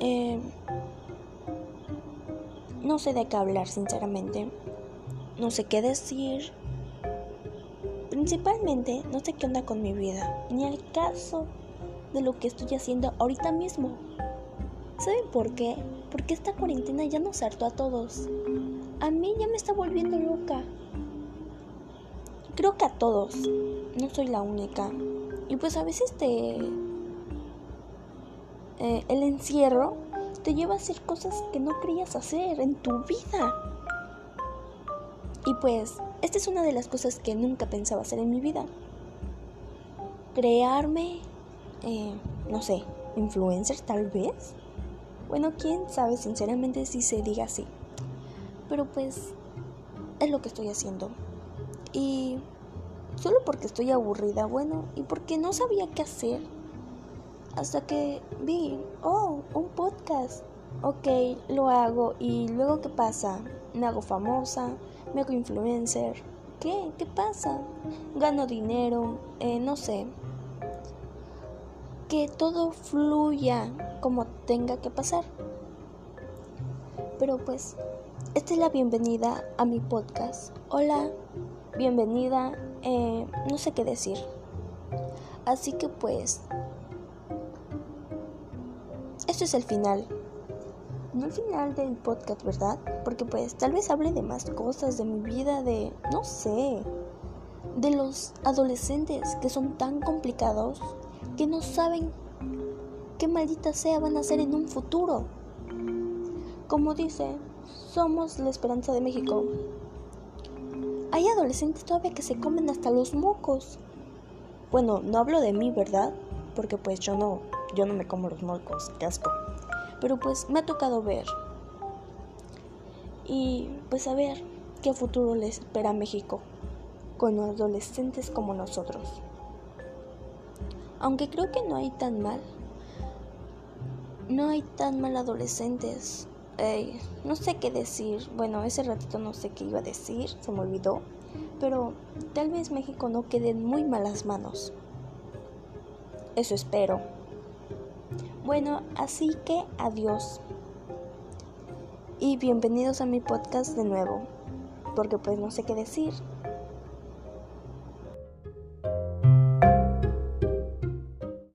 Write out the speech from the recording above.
Eh, no sé de qué hablar, sinceramente. No sé qué decir. Principalmente, no sé qué onda con mi vida, ni al caso de lo que estoy haciendo ahorita mismo. ¿Saben por qué? Porque esta cuarentena ya nos hartó a todos. A mí ya me está volviendo loca. Creo que a todos. No soy la única. Y pues a veces te eh, el encierro te lleva a hacer cosas que no querías hacer en tu vida. Y pues, esta es una de las cosas que nunca pensaba hacer en mi vida. Crearme, eh, no sé, influencer tal vez. Bueno, quién sabe sinceramente si se diga así. Pero pues, es lo que estoy haciendo. Y solo porque estoy aburrida, bueno, y porque no sabía qué hacer. Hasta que vi, oh, un podcast. Ok, lo hago y luego qué pasa? Me hago famosa, me hago influencer. ¿Qué? ¿Qué pasa? Gano dinero, eh, no sé. Que todo fluya como tenga que pasar. Pero pues, esta es la bienvenida a mi podcast. Hola, bienvenida, eh, no sé qué decir. Así que pues, esto es el final. No el final del podcast, ¿verdad? Porque pues tal vez hable de más cosas, de mi vida, de, no sé, de los adolescentes que son tan complicados que no saben qué maldita sea van a hacer en un futuro. Como dice, somos la esperanza de México. Hay adolescentes todavía que se comen hasta los mocos. Bueno, no hablo de mí, ¿verdad? Porque pues yo no, yo no me como los mocos, qué. Pero pues me ha tocado ver. Y pues a ver qué futuro les espera a México con adolescentes como nosotros. Aunque creo que no hay tan mal. No hay tan mal adolescentes no sé qué decir. Bueno, ese ratito no sé qué iba a decir, se me olvidó. Pero tal vez México no quede en muy malas manos. Eso espero. Bueno, así que adiós. Y bienvenidos a mi podcast de nuevo. Porque pues no sé qué decir.